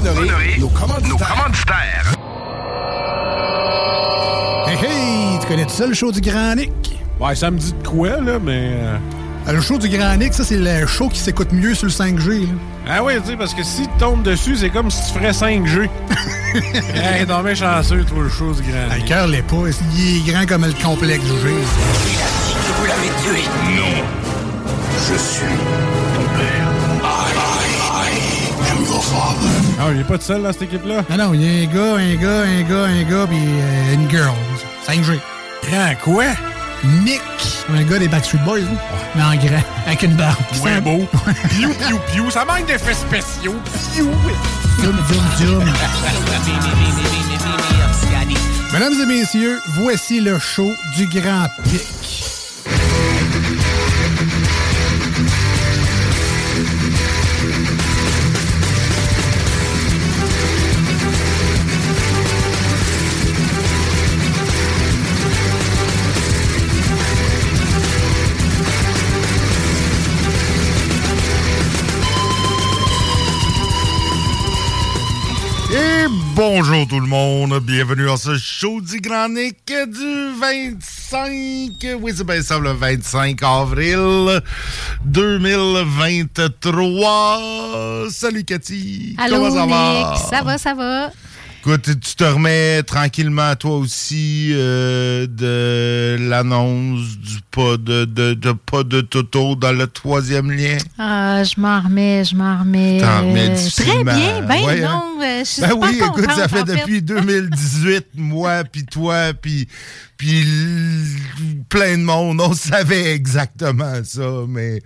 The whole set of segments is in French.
CJMD. Honoré, nos commanditaires. Hey, hey, tu connais tout ça, le show du Grand Nick? Ouais, ça me dit de quoi, là, mais. euh, Le show du Grand Nick, ça, c'est le show qui s'écoute mieux sur le 5G. là. Ah oui, tu sais, parce que si tu tombes dessus, c'est comme si tu ferais 5G. hey, t'es bien chanceux, toi, le show du grand. Ah, Le cœur l'est pas. Il est grand comme le complexe du G. Vous l'avez tué. Non. Je suis ton père. I, I, I am your father. Ah, il est pas tout seul dans cette équipe-là? Ah non, il y a un gars, un gars, un gars, un gars, puis euh, une girl. 5G. Grand quoi? Nick. Un gars des Backstreet Boys, là. mais en grand, avec une barbe. Ça- beau. Piou, piou, piou. Ça manque d'effets spéciaux. Piou. Dum, dum, dum. Mesdames et messieurs, voici le show du Grand Pic. Bonjour tout le monde, bienvenue à ce show du Grand Nick du 25, oui c'est bien ça, le 25 avril 2023. Salut Cathy, Allô, comment ça Nick? va? Ça va, ça va. Écoute, tu te remets tranquillement toi aussi euh, de l'annonce du pas de, de, de pas de Toto dans le troisième lien. Ah, je m'en remets, je m'en remets. T'en remets. Très bien, ben Ouais, hein? non, euh, je suis Ben oui, écoute, ça fait depuis 2018, moi, puis toi, puis puis plein de monde, on savait exactement ça, mais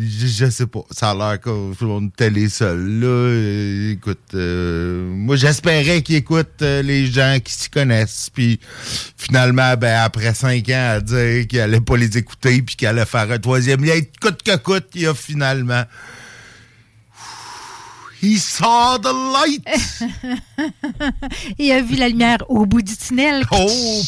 je, je sais pas. Ça a l'air qu'on était les seuls. Là, écoute, euh, moi, j'espérais qu'ils écoutent euh, les gens qui s'y connaissent, puis finalement, ben après cinq ans à dire qu'ils allaient pas les écouter, puis qu'ils allaient faire un troisième lien, coûte que coûte, il a finalement... He saw the light! Il a vu la lumière au bout du tunnel. Oh,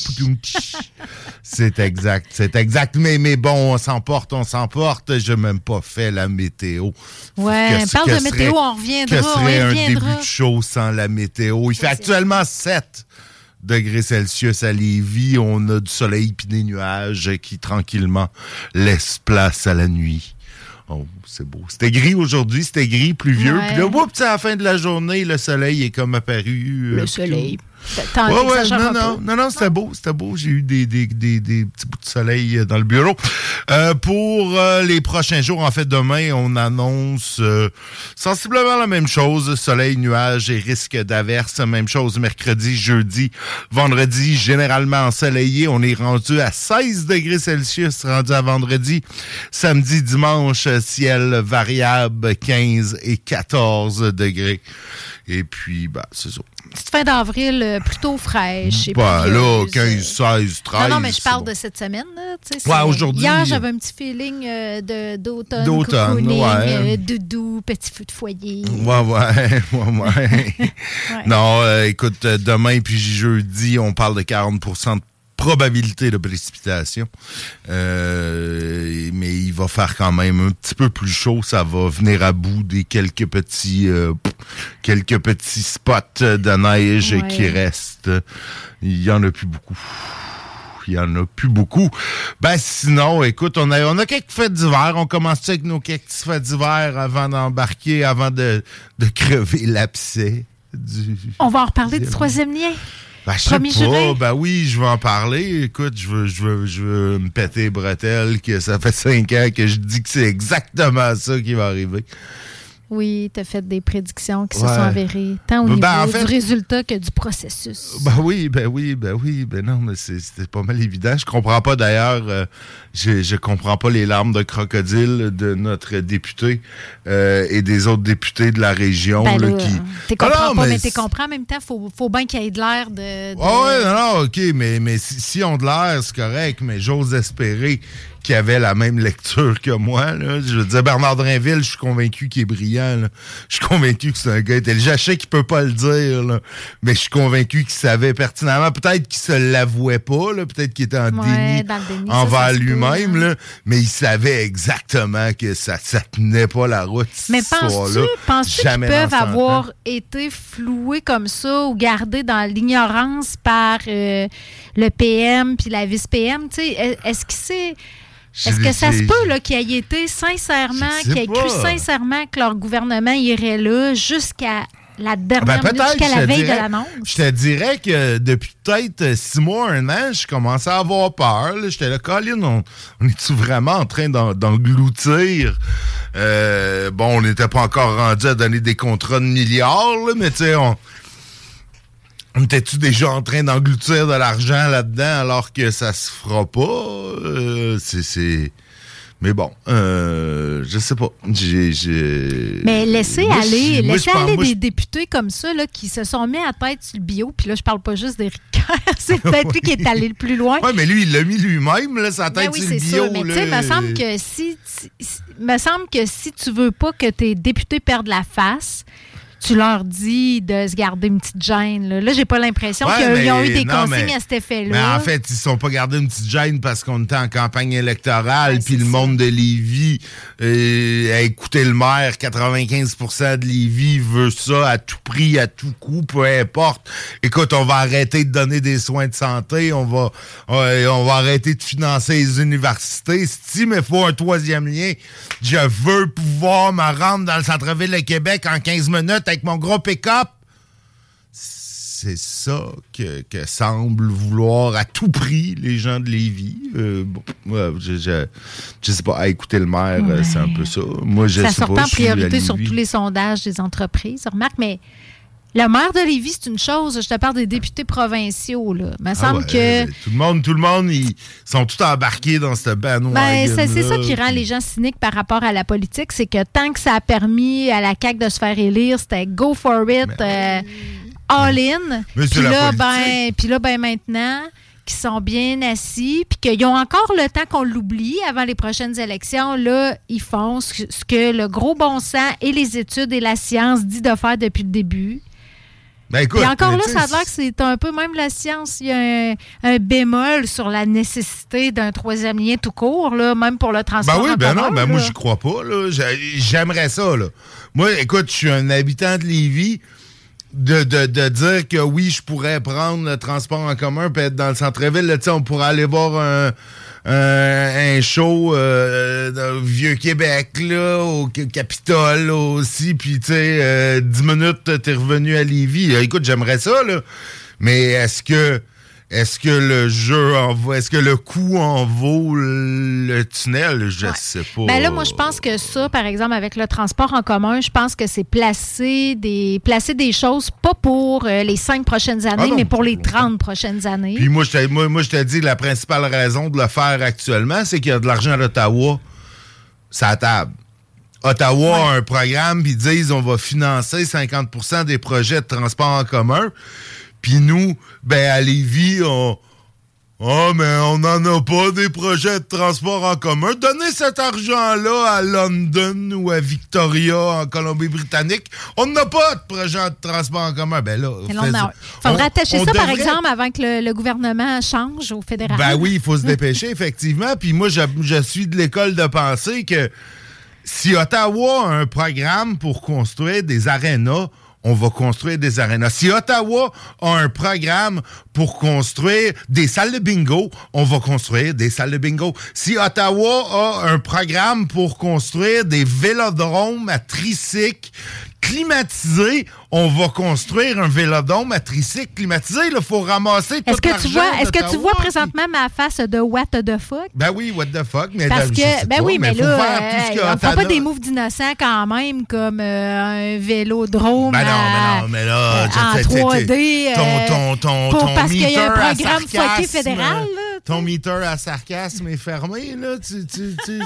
c'est exact, c'est exact. Mais, mais bon, on s'emporte, on s'emporte. Je n'ai même pas fait la météo. Ouais, Que- parle que de météo, on reviendra, Que on y un reviendra. début de show sans la météo? Il fait actuellement 7 degrés Celsius à Lévis. On a du soleil puis des nuages qui tranquillement laissent place à la nuit. Oh, c'est beau. C'était gris aujourd'hui, c'était gris, pluvieux. Puis là, oups, à la fin de la journée, le soleil est comme apparu. euh, Le soleil. Ouais, non, non, non, c'était beau, c'était beau. J'ai eu des, des, des, des petits bouts de soleil euh, dans le bureau. Euh, pour euh, les prochains jours, en fait, demain, on annonce euh, sensiblement la même chose. Soleil, nuages et risque d'averse. Même chose mercredi, jeudi, vendredi, généralement ensoleillé. On est rendu à 16 degrés Celsius, rendu à vendredi. Samedi, dimanche, ciel variable, 15 et 14 degrés. Et puis, bah, c'est ça. Petite fin d'avril euh, plutôt fraîche. et Bah là, pluvieuse. 15, 16, 13. Non, non, mais je parle bon. de cette semaine. Là, Ouais, aujourd'hui- Hier, j'avais un petit feeling euh, d'automne. D'automne, ouais. euh, doudou, petit feu de foyer. Ouais, ouais, ouais, ouais. Non, euh, écoute, euh, demain puis jeudi, on parle de 40% de probabilité de précipitation. Euh, mais il va faire quand même un petit peu plus chaud. Ça va venir à bout des quelques petits euh, quelques petits spots de neige Ouais. qui restent. Il y en a plus beaucoup. il y en a plus beaucoup. Ben sinon, écoute, on a, on a quelques fêtes d'hiver. On commence avec nos quelques fêtes d'hiver avant d'embarquer, avant de, de crever l'abcès. Du... On va en reparler du troisième lien. Ben, je sais 1er pas. juillet. Ben oui, je vais en parler. Écoute, je veux, je veux, je veux me péter les bretelles que ça fait cinq ans que je dis que c'est exactement ça qui va arriver. Oui, tu as fait des prédictions qui se sont avérées, tant au Ben, niveau en fait- du résultat que du processus. Ben oui, ben oui, ben oui, ben non, mais c'est- c'était pas mal évident. Je comprends pas d'ailleurs, euh, je, je comprends pas les larmes de crocodile de notre député euh, et des autres députés de la région Ben là, là, qui. t'es Ah comprends non, pas, mais, t'es comprends en même temps, faut, faut bien qu'il y ait de l'air de. de- Ah ouais, non, non, ok, mais, mais si, si on de l'air, c'est correct, mais j'ose espérer qu'il avait la même lecture que moi. Là. Je veux dire, Bernard Drinville, je suis convaincu qu'il est brillant. là. Je suis convaincu que c'est un gars intelligent. Je sais qu'il peut pas le dire, là, mais je suis convaincu qu'il savait pertinemment. Peut-être qu'il se l'avouait pas, peut-être qu'il était en Ouais, déni envers lui-même, hein. mais il savait exactement que ça, ça tenait pas la route. Mais penses-tu penses qu'ils peuvent dans 100 ans. avoir été floués comme ça ou gardés dans l'ignorance par euh, le PM puis la vice-PM? Est-ce que c'est. Est-ce que ça se peut là, qu'il ait été sincèrement, qu'il ait cru sincèrement que leur gouvernement irait là jusqu'à la dernière Ben, minute, jusqu'à la veille de l'annonce? Je te dirais que depuis peut-être six mois, un an, je commençais à avoir peur. J'étais là, Colin, on, on est-tu vraiment en train d'en- d'engloutir? Euh, bon, on n'était pas encore rendu à donner des contrats de milliards, là, mais tu sais, on... Était-tu déjà en train d'engloutir de l'argent là-dedans alors que ça se fera pas? Euh, c'est-. Mais bon, euh, je sais pas. J'ai, j'ai- Mais laissez Moi, aller, moi, laissez aller moi, des je- députés comme ça là, qui se sont mis à tête sur le bio. Puis là, je parle pas juste d'Éric c'est peut-être lui qui est allé le plus loin. Ouais, mais lui, il l'a mis lui-même, là, sa Ben tête oui, sur le c'est bio. sûr. Mais tu sais, me semble que si- me semble que si tu veux pas que tes députés perdent la face, tu leur dis de se garder une petite gêne. Là, là j'ai pas l'impression Ouais, qu'ils ont eu des non, consignes mais- à cet effet-là. Mais en fait, ils se sont pas gardés une petite gêne parce qu'on était en campagne électorale, puis le ça. monde de Lévis euh, a écouté le maire, 95% de Lévis veut ça à tout prix, à tout coup, peu importe. Écoute, on va arrêter de donner des soins de santé, on va euh, on va arrêter de financer les universités. Si mais faut un troisième lien, je veux pouvoir me rendre dans le centre-ville de Québec en 15 minutes avec mon gros pick-up. C'est ça que, que semblent vouloir à tout prix les gens de Lévis. Euh, bon, je, je, je sais pas, à écouter le maire, euh, c'est un peu ça. Moi, je ça sais sort pas. en priorité sur tous les sondages des entreprises. Remarque, mais le maire de Lévis, c'est une chose. Je te parle des députés provinciaux. Là. Il me Ah semble ouais, que. Tout le monde, tout le monde, ils sont tous embarqués dans cette bandwagon. Ben, c'est ça qui rend les gens cyniques par rapport à la politique, c'est que tant que ça a permis à la CAQ de se faire élire, c'était go for it, euh, all in. Mais c'est Puis là, ben, puis là, ben maintenant, qu'ils sont bien assis, puis qu'ils ont encore le temps qu'on l'oublie avant les prochaines élections, là, ils font ce que- ce que le gros bon sens et les études et la science dit de faire depuis le début. Ben, écoute, Puis encore mais là, ça a l'air que c'est un peu même la science. Il y a un, un bémol sur la nécessité d'un troisième lien tout court, là, même pour le transport. Ben oui, en ben commun, non, ben moi, j'y crois pas. J'aimerais ça. Là. Moi, écoute, je suis un habitant de Lévis. De, de, de dire que oui, je pourrais prendre le transport en commun puis être dans le centre-ville. On pourrait aller voir un, un, un show euh, dans le Vieux-Québec, là, au Ca- Capitole aussi. Puis, tu sais, euh, 10 minutes, t'es revenu à Lévis. Euh, Écoute, j'aimerais ça, là. Mais est-ce que est-ce que le jeu en vaut, est-ce que le coût en vaut le tunnel? Je Ouais. sais pas. Ben là, moi, je pense que ça, par exemple, avec le transport en commun, je pense que c'est placer des, placer des choses pas pour euh, les cinq prochaines années, Ah non, mais pour les c'est 30 prochaines années. Puis moi, je te, moi, moi, je te dis, la principale raison de le faire actuellement, c'est qu'il y a de l'argent d'Ottawa sur la table. Ottawa a un programme, puis ils disent on va financer 50% des projets de transport en commun. Puis nous, ben à Lévis, on. Ah, mais on n'en a pas des projets de transport en commun. Donnez cet argent-là à London ou à Victoria en Colombie-Britannique. On n'a pas de projet de transport en commun. Ben là, a- faudrait attacher ça, par exemple, avant que le, le gouvernement change au fédéral. ben oui, il faut se dépêcher, effectivement. Puis moi, je, je suis de l'école de pensée que si Ottawa a un programme pour construire des arénas, on va construire des arénas. Si Ottawa a un programme pour construire des salles de bingo, on va construire des salles de bingo. Si Ottawa a un programme pour construire des vélodromes à tricycle climatisés, on va construire un vélodrome à tricycle climatisé. Il faut ramasser tout Est-ce que tu vois, est-ce que tu vois présentement ma face de what the fuck? Ben oui, what the fuck. Mais Parce là, que, ben pas, oui, mais, faut là, faire tout ce euh, on fera pas des moves d'innocents quand même, comme euh, un vélodrome Ben non, à- mais non, mais là, euh, en tu sais, tu sais, 3D. ton, euh, ton, ton, pour- ton parce qu'il y a un programme fucké sarcasme, fédéral, là, Ton meter à sarcasme est fermé, là. Tu, tu, tu-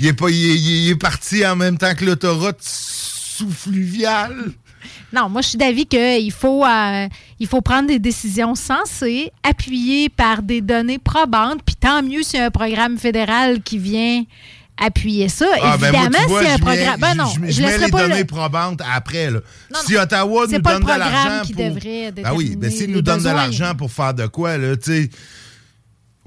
il, est pas, il, est, il est parti en même temps que l'autoroute sous-fluviale. Non, moi, je suis d'avis qu'il faut, euh, il faut prendre des décisions sensées, appuyées par des données probantes, puis tant mieux s'il y a un programme fédéral qui vient appuyer ça. Ah, ben moi, Évidemment, vois, y a un programme... Ben non, je, je, je laisserai les pas le- données probantes après. Là. Non, si. Ottawa nous pas donne le de programme l'argent qui pour... devrait Ben oui, ben s'ils nous donnent de l'argent pour faire de quoi, là, tu sais...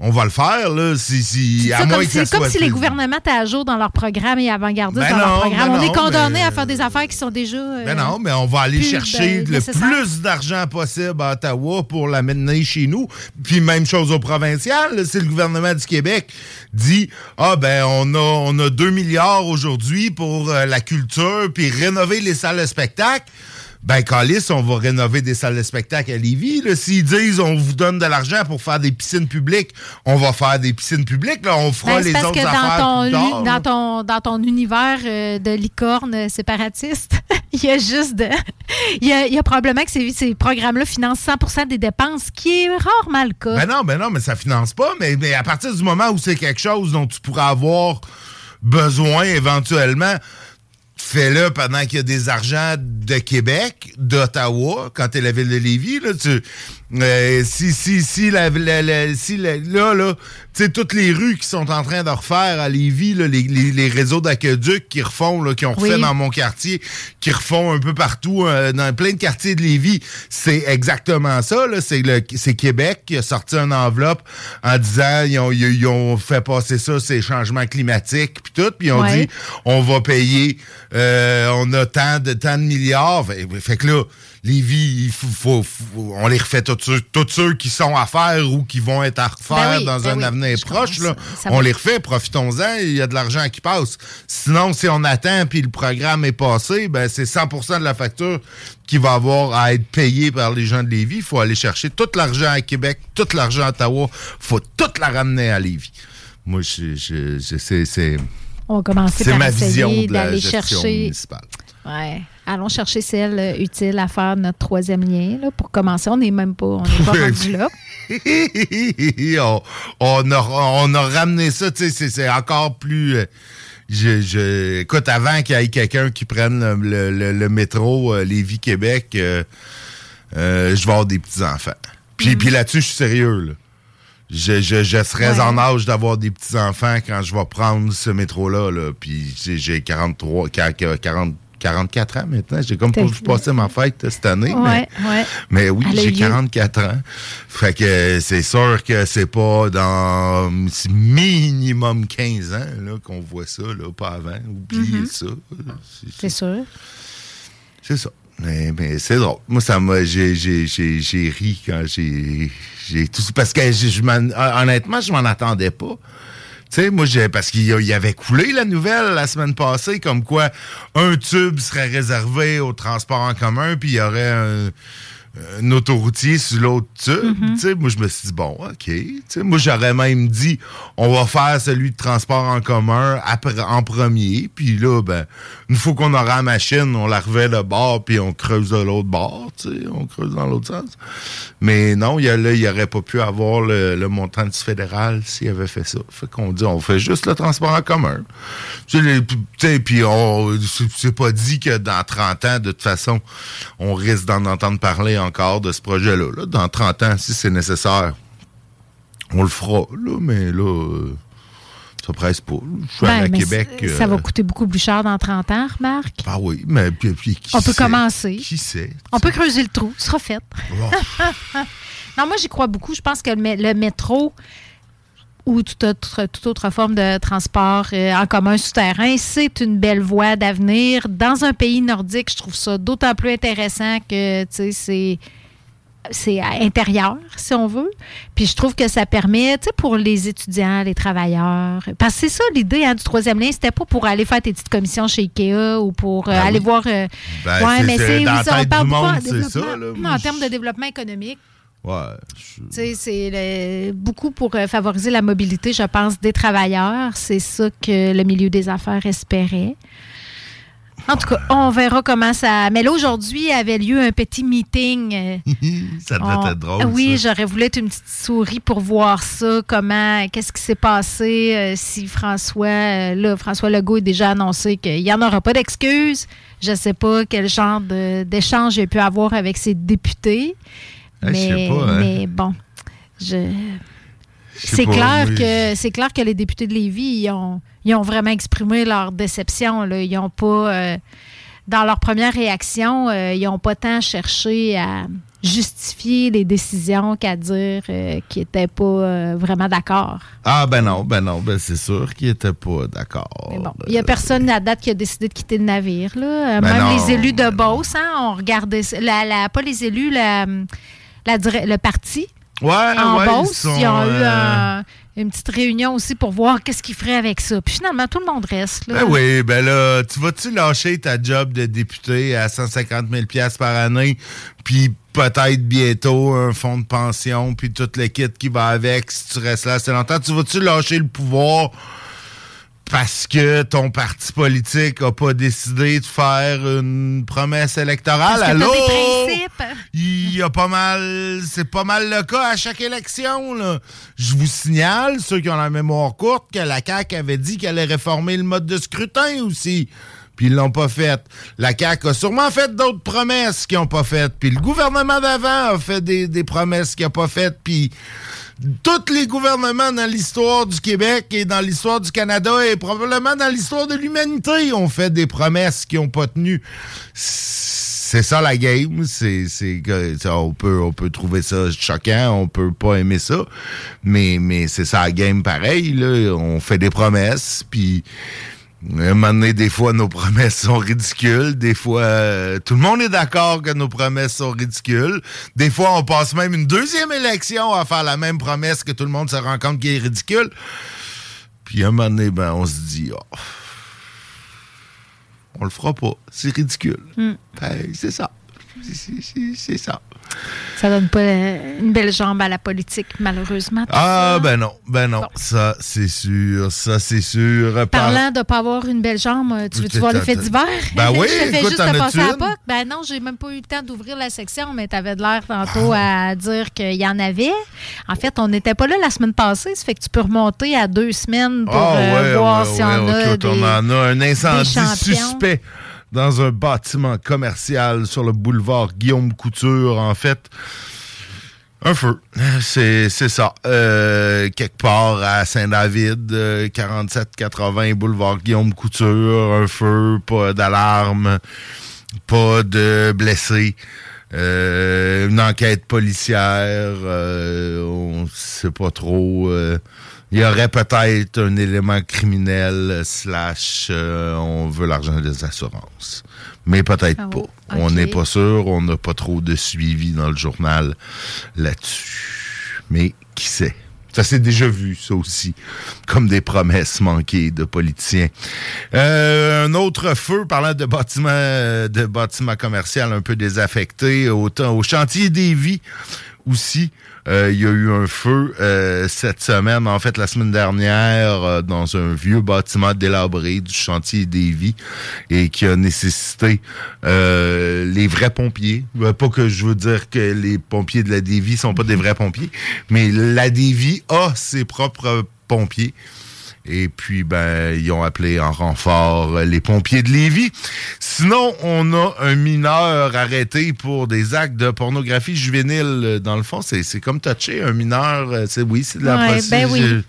On va le faire, là, si, si, C'est à ça, moins comme, c'est comme si les gouvernements étaient à jour dans leur programme et avant-gardistes Ben dans leur programme. ben On est mais- à faire des affaires qui sont déjà. euh, Ben non, mais on va aller plus, chercher ben, le plus d'argent possible à Ottawa pour l'amener chez nous. Puis même chose au provincial, là, si le gouvernement du Québec dit ah ben on a on a 2 milliards aujourd'hui pour euh, la culture puis rénover les salles de spectacle. Ben, Calis, on va rénover des salles de spectacle à Lévis. S'ils disent on vous donne de l'argent pour faire des piscines publiques, on va faire des piscines publiques. Là. On fera Ben, les parce autres que affaires dans ton, tard, dans ton, dans ton univers euh, de licorne séparatiste, il y a juste de. Il y a, il y a probablement que ces, ces programmes-là financent 100% des dépenses, ce qui est rarement le cas. Ben non, ben non, mais ça finance pas. Mais, mais à partir du moment où c'est quelque chose dont tu pourras avoir besoin éventuellement, fais-le pendant qu'il y a des argents de Québec, d'Ottawa, quand t'es la ville de Lévis. Là, tu, euh, si, si, si, la, la- la- si la- là, là, tu sais, toutes les rues qui sont en train de refaire à Lévis, là, les, les- les réseaux d'aqueduc qui refont, là, qui ont refait Oui. dans mon quartier, qui refont un peu partout, euh, dans plein de quartiers de Lévis, c'est exactement ça. là. C'est le c'est Québec qui a sorti une enveloppe en disant ils ont, ils ont fait passer ça, ces changements climatiques, puis tout, puis ils ont Ouais. dit on va payer, euh, on a tant de tant de milliards. Fait, fait que là, Lévis, il faut, faut- faut- on les refait tous ceux, tous ceux qui sont à faire ou qui vont être à refaire Ben oui, dans ben un oui, avenir proche. comprends Là. ça. Ça on les refait, profitons-en, il y a de l'argent qui passe. Sinon, si on attend puis le programme est passé, ben c'est 100% de la facture qui va avoir à être payée par les gens de Lévis. Il faut aller chercher tout l'argent à Québec, tout l'argent à Ottawa. faut tout la ramener à Lévis. Moi, je, je, je- c'est, On va commencer c'est par ma vision essayer de la d'aller gestion chercher. municipale. Ouais. Allons chercher celle euh, utile à faire notre troisième lien. Là, pour commencer, on n'est même pas, on n'est pas rendu là. on, on a, on a ramené ça, c'est- encore plus... euh, je, je- écoute, avant qu'il y ait quelqu'un qui prenne le, le- le- le métro euh, Lévis-Québec, euh, je vais avoir des petits-enfants. Puis, puis là-dessus, je suis sérieux, là. Je, je, je serais Ouais. en âge d'avoir des petits-enfants quand je vais prendre ce métro-là. Là. Puis j'ai- j'ai 43, 40, 44 ans maintenant. J'ai comme pas vu passer ma fête cette année. mais- Ouais, ouais. mais oui, j'ai eu lieu. 44 ans. Fait que c'est sûr que c'est pas dans minimum 15 ans là, qu'on voit ça, là, pas avant. Oubliez ça. C'est- sûr. C'est ça. Mais, mais c'est drôle. Moi, ça m'a. J'ai, j'ai, j'ai, j'ai ri quand j'ai. j'ai tout Parce que je, je m'en- honnêtement, je m'en attendais pas. Tu sais, moi, j'ai, parce qu'il y avait coulé la nouvelle la semaine passée, comme quoi un tube serait réservé au transport en commun, puis il y aurait un, un autoroutier sur l'autre tube. Tu sais, moi, je me suis dit, bon, OK. Moi, j'aurais même dit, on va faire celui de transport en commun après, en premier, puis là, ben, une fois qu'on aura la machine, on la revêt de bord, puis on creuse de l'autre bord, on creuse dans l'autre sens. Mais non, il y a, là, il aurait pas pu avoir le, le montant du fédéral s'il avait fait ça. Fait qu'on dit, on fait juste le transport en commun. Puis on, c'est pas dit que dans 30 ans, de toute façon, on risque d'en entendre parler encore de ce projet-là. là. Dans 30 ans, si c'est nécessaire, on le fera, là, mais là, euh, ça presse pas. Je suis Ben, à Québec. Ça va euh, coûter beaucoup plus cher dans 30 ans, remarque. Ah oui, mais puis, puis qui On peut commencer. Qui sait? On peut creuser le trou, ce sera fait. Oh. Non, moi, j'y crois beaucoup. Je pense que le métro, ou toute autre, toute autre forme de transport euh, en commun souterrain. C'est une belle voie d'avenir. Dans un pays nordique, je trouve ça d'autant plus intéressant que c'est c'est intérieur, si on veut. Puis je trouve que ça permet, tu sais, pour les étudiants, les travailleurs. Parce que c'est ça l'idée hein, du troisième lien, c'était pas pour aller faire tes petites commissions chez Ikea ou pour euh, Ben aller oui. voir. euh, Ben, ouais, mais c'est oui, on parle beaucoup en ça, là. termes de développement économique. Ouais. je- Tu sais, c'est beaucoup pour euh, favoriser la mobilité, je pense, des travailleurs. C'est ça que le milieu des affaires espérait. En tout cas, on verra comment ça. Mais là, aujourd'hui, avait lieu un petit meeting. euh, ça devait on- être drôle. Oui, j'aurais voulu être une petite souris pour voir ça, comment, qu'est-ce qui s'est passé, euh, si François, euh, là, François Legault a déjà annoncé qu'il n'y en aura pas d'excuses. Je ne sais pas quel genre d'échange a pu avoir avec ses députés. Mais, pas, hein. mais bon, je. C'est clair que c'est clair que les députés de Lévis ils ont, ils ont vraiment exprimé leur déception. Là. Ils ont pas euh, dans leur première réaction, euh, ils n'ont pas tant cherché à justifier les décisions qu'à dire euh, qu'ils n'étaient pas vraiment d'accord. Ah, ben non, ben non, ben c'est sûr qu'il était pas d'accord. Bon, il n'y a personne à date qui a décidé de quitter le navire. Là. Ben Même non, les élus de ben. Beauce, hein, on regardait la- pas les élus, la, la le parti Ouais, en ouais, Beauce. sont, Ils, ont eu euh, un- une petite réunion aussi pour voir qu'est-ce qu'ils feraient avec ça. Puis finalement, tout le monde reste. Là. Ben oui, ben là, tu vas-tu lâcher ta job de député à 150 000 pièces par année, puis peut-être bientôt un fonds de pension, puis tout le kit qui va avec si tu restes là assez longtemps? Tu vas-tu lâcher le pouvoir parce que ton parti politique a pas décidé de faire une promesse électorale? Allô? Il y a pas mal, c'est pas mal le cas à chaque élection. Là. Je vous signale, ceux qui ont la mémoire courte, que la CAQ avait dit qu'elle allait réformer le mode de scrutin aussi. Puis ils l'ont pas fait. La CAQ a sûrement fait d'autres promesses qu'ils n'ont pas faites. Puis le gouvernement d'avant a fait des, des promesses qu'il n'a pas faites. Puis tous les gouvernements dans l'histoire du Québec et dans l'histoire du Canada et probablement dans l'histoire de l'humanité ont fait des promesses qui n'ont pas tenu. C'est ça la game. C'est, on peut, on peut trouver ça choquant, on peut pas aimer ça, mais, mais c'est ça la game pareil. Là, on fait des promesses, puis un moment donné, des fois, nos promesses sont ridicules. Des fois, euh, tout le monde est d'accord que nos promesses sont ridicules. Des fois, on passe même une deuxième élection à faire la même promesse que tout le monde se rend compte qu'elle est ridicule. Puis à un moment donné, ben, on se dit, oh, on le fera pas. C'est ridicule. Ben, c'est ça. C'est ça. Ça donne pas une belle jambe à la politique, malheureusement. Ah, ça. ben non. Ben non. Bon. Ça, c'est sûr. Ça, c'est sûr. Par- Parlant de ne pas avoir une belle jambe, euh, tu veux-tu voir le fait divers? Ben oui, Je fais écoute, juste te passer à? POC. Ben non, j'ai même pas eu le temps d'ouvrir la section, mais tu avais de l'air tantôt à dire qu'il y en avait. En fait, on n'était pas là la semaine passée, ça fait que tu peux remonter à deux semaines pour Ah, euh, voir ouais, si on ouais, a écoute, des... on en a un incendie suspect dans un bâtiment commercial sur le boulevard Guillaume Couture, en fait. Un feu, c'est ça. Euh, quelque part à Saint-David, euh, 47-80 boulevard Guillaume Couture, un feu, pas d'alarme, pas de blessés. Euh, une enquête policière, euh, on sait pas trop. Il y aurait peut-être un élément criminel euh, slash euh, on veut l'argent des assurances. Mais peut-être Ah, pas. On n'est pas sûr, on n'a pas trop de suivi dans le journal là-dessus. Mais qui sait? Ça s'est déjà vu, ça aussi, comme des promesses manquées de politiciens. Euh, un autre feu, parlant de bâtiments euh, de bâtiments commerciaux un peu désaffectés, autant au chantier des vies aussi. Euh, Il y a eu un feu euh, cette semaine, en fait la semaine dernière, euh, dans un vieux bâtiment délabré du chantier des vies et qui a nécessité les vrais pompiers. Pas que je veux dire que les pompiers de la Dévie sont pas des vrais pompiers, mais la Dévie a ses propres pompiers. Et puis, ben, ils ont appelé en renfort euh, les pompiers de Lévis. Sinon, on a un mineur arrêté pour des actes de pornographie juvénile. Dans le fond, c'est comme touché, un mineur. euh, C'est oui, c'est de la Ouais, ben oui.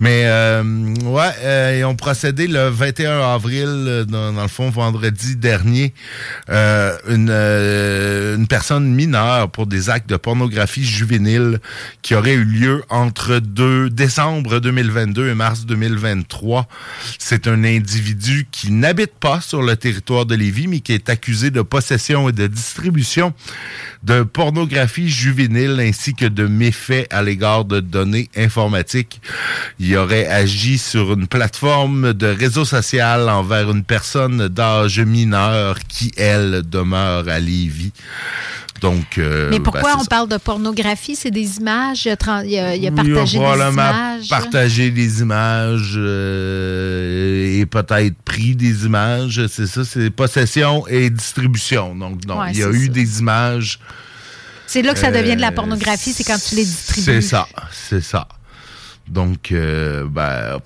Mais euh, ouais, euh, ils ont procédé le 21 avril, euh, dans, le fond, vendredi dernier, euh, une, euh, une personne mineure pour des actes de pornographie juvénile qui aurait eu lieu entre 2 décembre 2022 et mars 2023. C'est un individu qui n'habite pas sur le territoire de Lévis, mais qui est accusé de possession et de distribution de pornographie juvénile ainsi que de méfaits à l'égard de données informatiques. Aurait agi sur une plateforme de réseau social envers une personne d'âge mineur qui, elle, demeure à Lévis. Donc, euh, Mais pourquoi ben, on ça. parle de pornographie? C'est des images. Il a, il a- il a partagé des images. partager des images euh, et peut-être pris des images. C'est ça, c'est possession et distribution. Donc, non, Ouais, il y a eu ça. des images. C'est là que ça devient de la Euh, pornographie, c'est quand tu les distribues. C'est ça, c'est ça. Donc, euh, ben,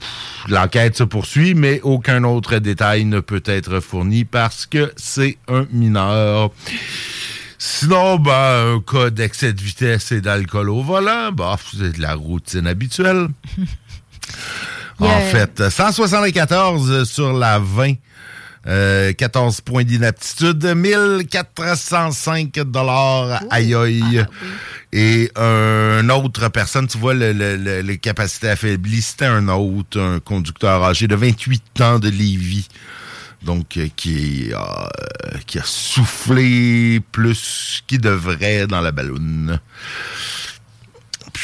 l'enquête se poursuit, mais aucun autre détail ne peut être fourni parce que c'est un mineur. Sinon, ben, un cas d'excès de vitesse et d'alcool au volant, bah, c'est de la routine habituelle. En fait, 174 sur la 20. Euh, 14 points d'inaptitude, 1405 dollars, aïe aïe. Et un autre personne, tu vois, le, le- le- les capacités affaiblies, c'était un autre, un conducteur âgé de 28 ans de Lévis. Donc, euh, qui, a, euh, qui a soufflé plus qu'il devrait dans la balloune.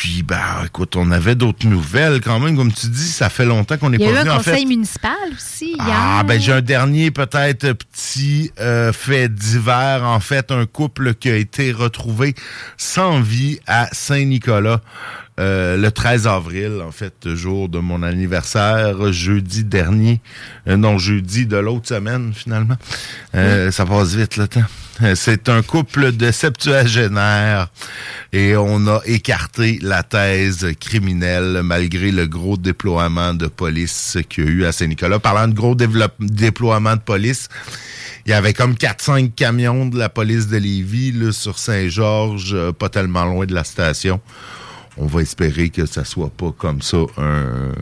Puis, ben, écoute, on avait d'autres nouvelles quand même. Comme tu dis, ça fait longtemps qu'on n'est Il y pas a eu venu, un en conseil fait. municipal aussi hier. Ah, ben j'ai un dernier peut-être petit euh, fait divers. En fait, un couple qui a été retrouvé sans vie à Saint-Nicolas. Euh, le 13 avril, en fait, jour de mon anniversaire, jeudi dernier. Euh, non, jeudi de l'autre semaine, finalement. Euh, Ça passe vite, le temps. Euh, C'est un couple de septuagénaires et on a écarté la thèse criminelle malgré le gros déploiement de police qu'il y a eu à Saint-Nicolas. Parlant de gros déploiement de police, il y avait comme 4-5 camions de la police de Lévis là, sur Saint-Georges, pas tellement loin de la station. On va espérer que ça soit pas comme ça un-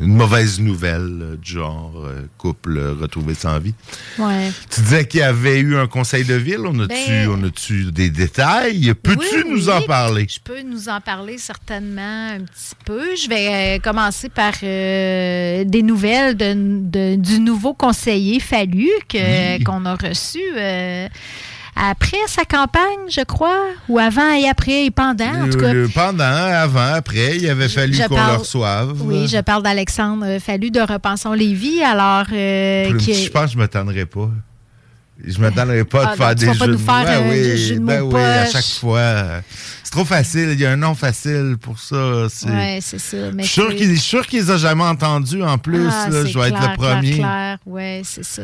une mauvaise nouvelle euh, du genre euh, couple euh, retrouvé sans vie. Ouais. Tu disais qu'il y avait eu un conseil de ville. On a-tu Ben- des détails? Peux-tu Oui, nous oui. en parler? Je peux nous en parler certainement un petit peu. Je vais euh, commencer par euh, des nouvelles de- de- du nouveau conseiller Fallu qu'on a reçu euh, après sa campagne, je crois, ou avant et après et pendant, en tout cas. Le- pendant, avant, après, il avait fallu qu'on le reçoive. Oui, je parle d'Alexandre Fallu de Repensons Lévis, alors euh, Plus- qui est- Je pense que je ne m'attendrai pas. Je ne m'attendrai pas Ah, de non, faire tu des vas jeux de mots. Ben oui, mots ben oui, à chaque fois. C'est trop facile. Il y a un nom facile pour ça. C'est- Ouais, c'est ça. Je suis sûr qu'il je suis sûr qu'il les a jamais entendus en plus. Ah, là. je vais être le premier. Clair, clair. Ouais, c'est ça.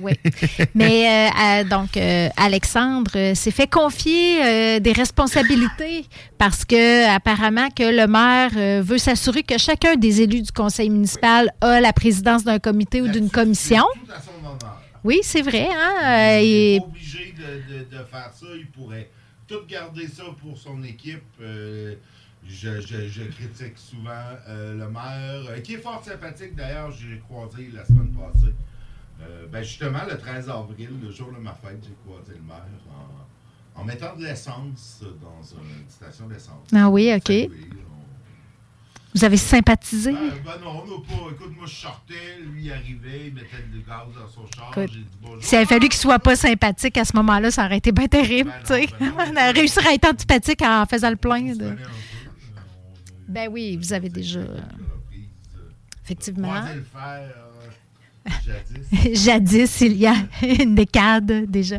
ouais. Mais euh, euh, donc, euh, Alexandre euh, s'est fait confier euh, des responsabilités parce que apparemment que le maire euh, veut s'assurer que chacun des élus du conseil municipal a la présidence d'un comité ou d'une commission. Tout à son honneur. Oui, c'est vrai. Hein? euh, Il est pas obligé de, de- de faire ça. Il pourrait tout garder ça pour son équipe. Euh, je, je- je critique souvent euh, le maire, euh, qui est fort sympathique d'ailleurs, j'ai croisé la semaine passée. Ben justement, le 13 avril, le jour de ma fête, j'ai croisé le maire en, en mettant de l'essence dans une station d'essence. Ah oui, OK. On- Vous avez sympathisé? Ben, ben non, on n'a pas. Écoute, moi je sortais, lui il arrivait, il mettait du gaz dans son char. J'ai dit bonjour. S'il avait fallu qu'il soit pas sympathique à ce moment-là, ça aurait été bien terrible. Ben non, tu sais. ben non. On aurait réussi à être antipathique en faisant le plein. On de- peu, euh, on- Ben oui, vous avez déjà, euh, euh, effectivement. croisé le euh, jadis. Jadis, il y a une décade déjà.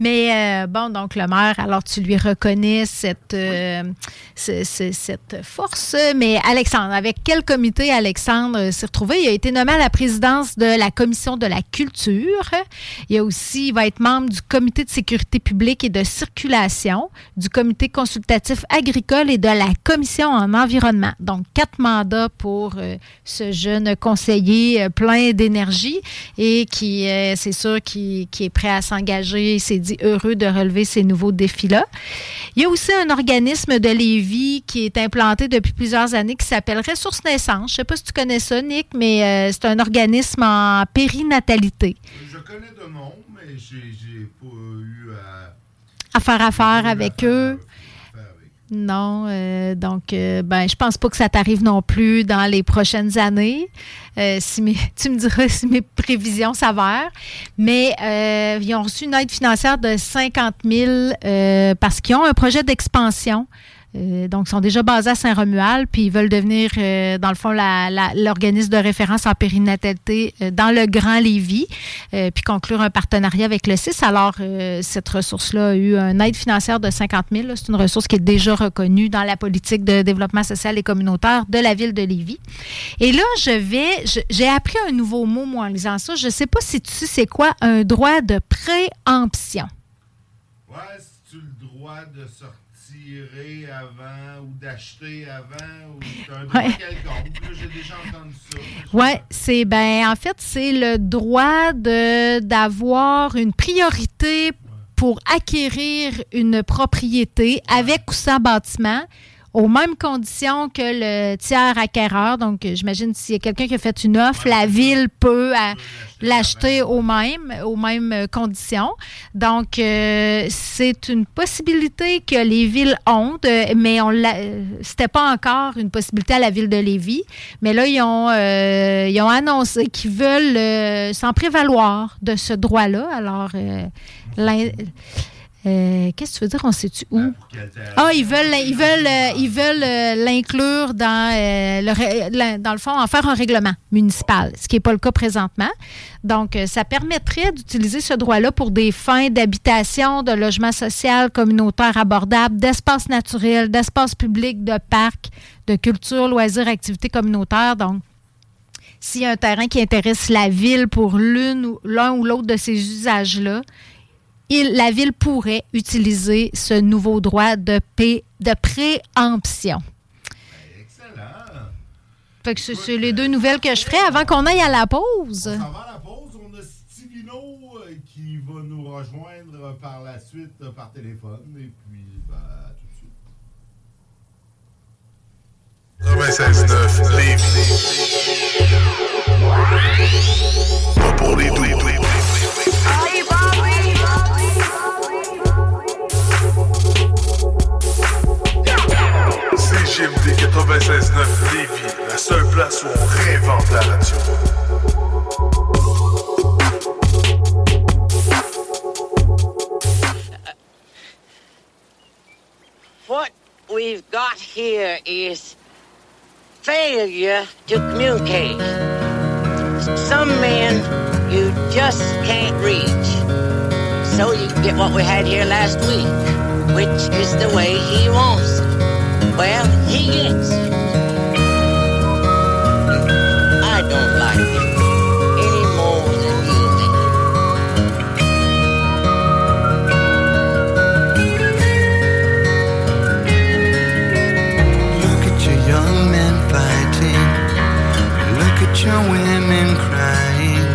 Mais euh, bon, donc le maire, alors tu lui reconnais cette, euh, ce- ce- cette force. Mais Alexandre, avec quel comité Alexandre euh, s'est retrouvé? Il a été nommé à la présidence de la commission de la culture. Il a aussi, il va être membre du comité de sécurité publique et de circulation, du comité consultatif agricole et de la commission en environnement. Donc, quatre mandats pour ce jeune conseiller plein d'énergie énergie et qui, euh, c'est sûr, qui, qui est prêt à s'engager. Il s'est dit heureux de relever ces nouveaux défis-là. Il y a aussi un organisme de Lévis qui est implanté depuis plusieurs années qui s'appelle Ressources Naissance. Je ne sais pas si tu connais ça, Nick, mais euh, c'est un organisme en périnatalité. Je connais de nom, mais j'ai pas eu à... à faire affaire avec eux. Non, euh, donc euh, ben je pense pas que ça t'arrive non plus dans les prochaines années. Euh, si mes, tu me diras si mes prévisions s'avèrent. Mais ils ont reçu une aide financière de 50 000 parce qu'ils ont un projet d'expansion euh, donc, ils sont déjà basés à Saint-Romuald, puis ils veulent devenir, euh, dans le fond, l'organisme de référence en périnatalité euh, dans le Grand Lévis, puis conclure un partenariat avec le CIS. Alors, cette ressource-là a eu une aide financière de 50 000. C'est une ressource qui est déjà reconnue dans la politique de développement social et communautaire de la ville de Lévis. Et là, je vais, j'ai appris un nouveau mot, moi, en lisant ça. Je ne sais pas si tu sais quoi un droit de préemption. Ouais, c'est le droit de sortir avant ou d'acheter avant ou un droit quelconque. J'ai déjà entendu ça. Oui, c'est ben en fait, c'est le droit de d'avoir une priorité pour acquérir une propriété avec ou sans bâtiment aux mêmes conditions que le tiers acquéreur. Donc, j'imagine s'il y a quelqu'un qui a fait une offre, la ville peut l'acheter aux mêmes, aux mêmes conditions. Donc, euh, c'est une possibilité que les villes ont, mais on c'était pas encore une possibilité à la ville de Lévis. Mais là, ils ont, euh, ils ont annoncé qu'ils veulent euh, s'en prévaloir de ce droit-là. Alors, euh, qu'est-ce que tu veux dire? On sait-tu où? Ah, ils veulent, ils veulent, euh, ils veulent euh, l'inclure dans, le, dans le fond, en faire un règlement municipal, ce qui n'est pas le cas présentement. Donc, ça permettrait d'utiliser ce droit-là pour des fins d'habitation, de logement social, communautaire abordable, d'espace naturel, d'espace public, de parcs, de culture, loisirs, activités communautaires. Donc, s'il y a un terrain qui intéresse la ville pour l'une ou l'un ou l'autre de ces usages-là, la Ville pourrait utiliser ce nouveau droit de, de préemption. Excellent. Fait que c'est les deux nouvelles que je ferai avant qu'on aille à la pause. Avant la pause, on a Stivino euh, qui va nous rejoindre par la suite euh, par téléphone. Et puis, bah, tout de suite. 96.9 Pas pour les doux. To communicate. Some men you just can't reach. So you can get what we had here last week, which is the way he wants. Well, he gets. I don't like it any more than you do. Look at your young men fighting. Look at your women crying.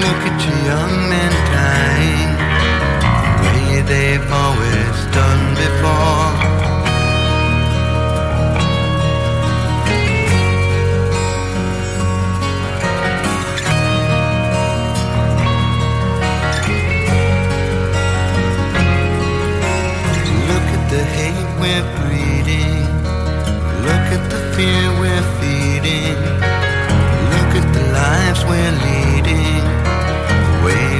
Look at your young men dying. They've always done before. Look at the hate we're breeding. Look at the fear we're feeding. Look at the lives we're leading. The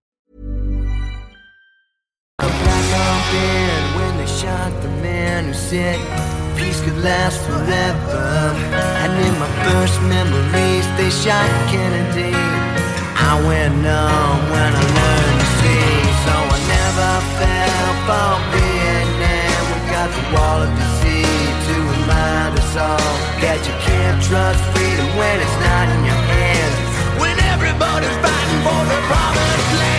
When they shot the man who said peace could last forever. And in my first memories, they shot Kennedy. I went numb when I learned to see, so I never fell for Vietnam. We got the wall of deceit to remind us all that you can't trust freedom when it's not in your hands. When everybody's fighting for the promised land.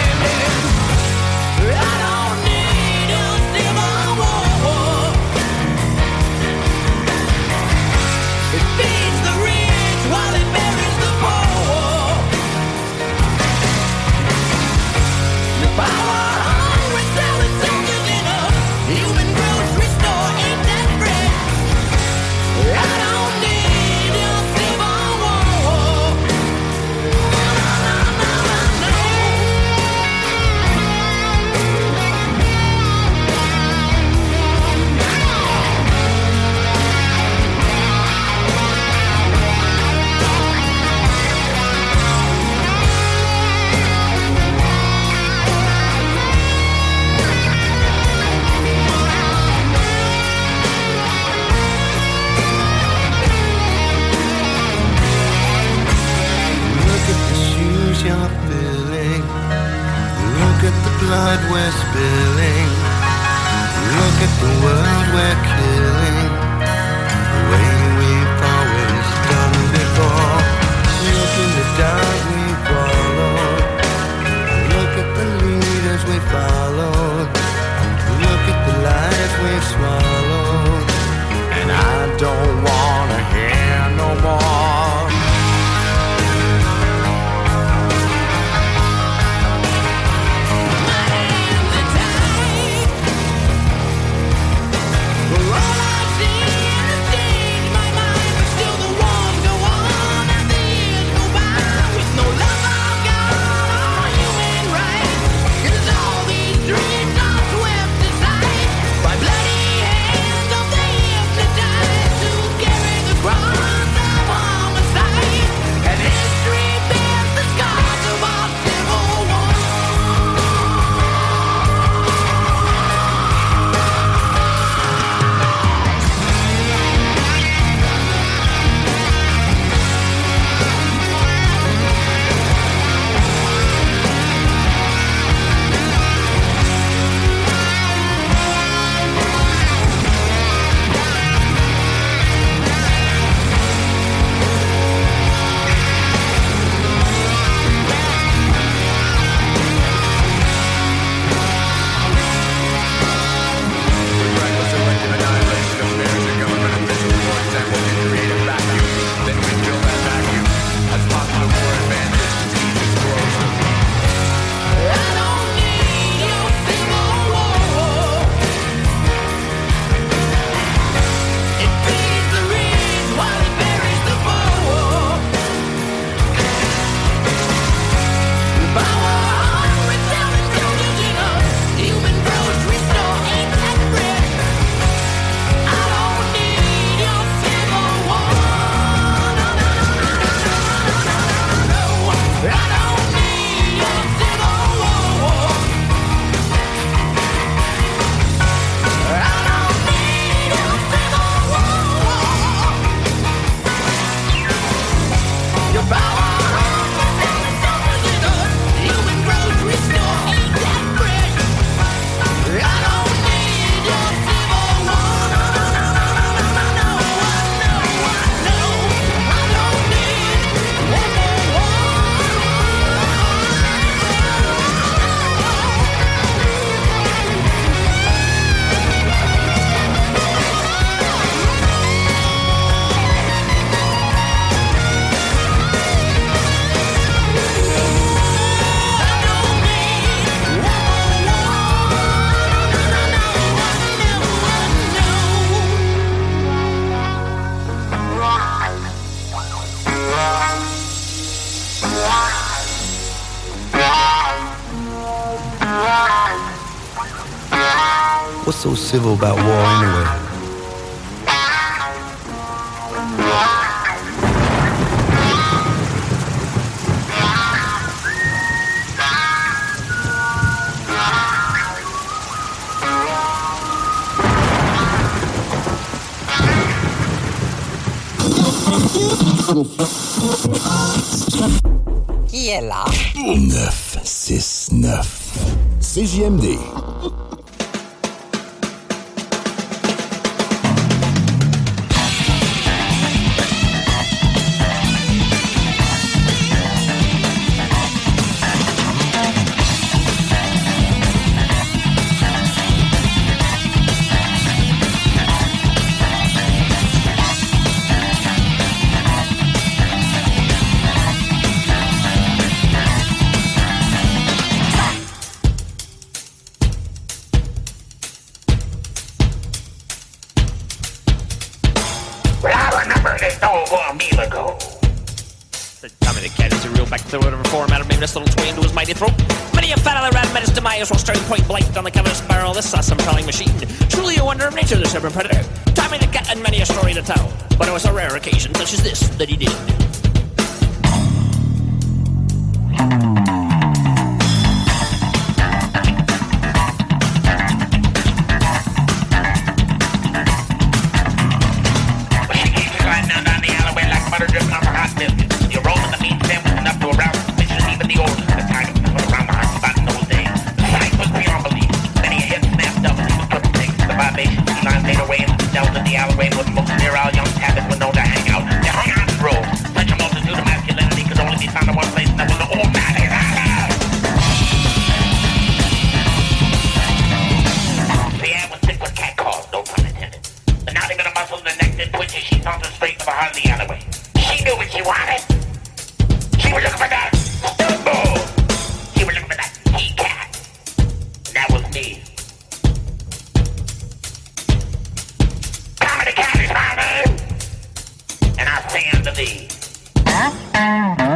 civil about war anyway. Qui est là? 969 CJMD Odyssey.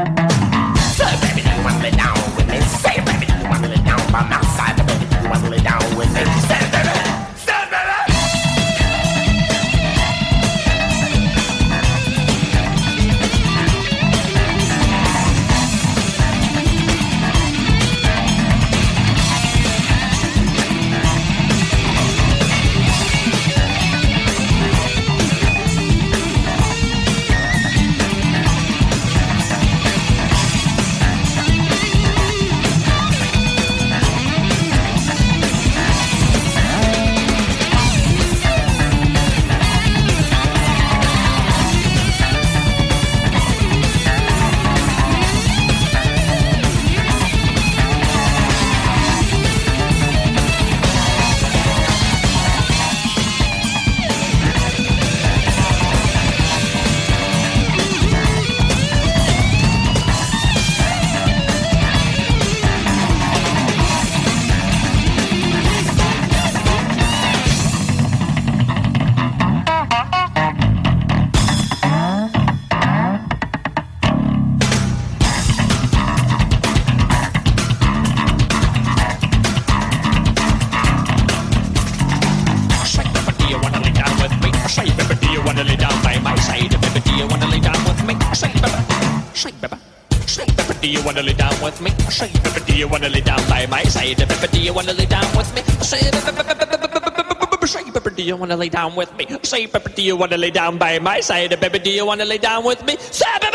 want to lay down with me? Say, baby, do you want to lay down by my side? baby? do you want to lay down with me? seven?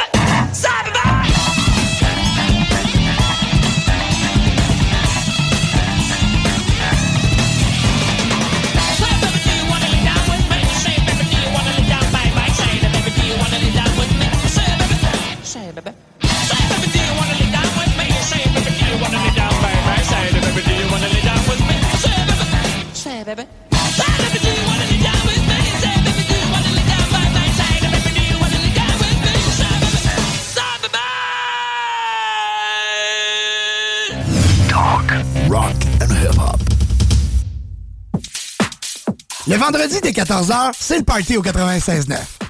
vendredi dès 14h, c'est le party au 96.9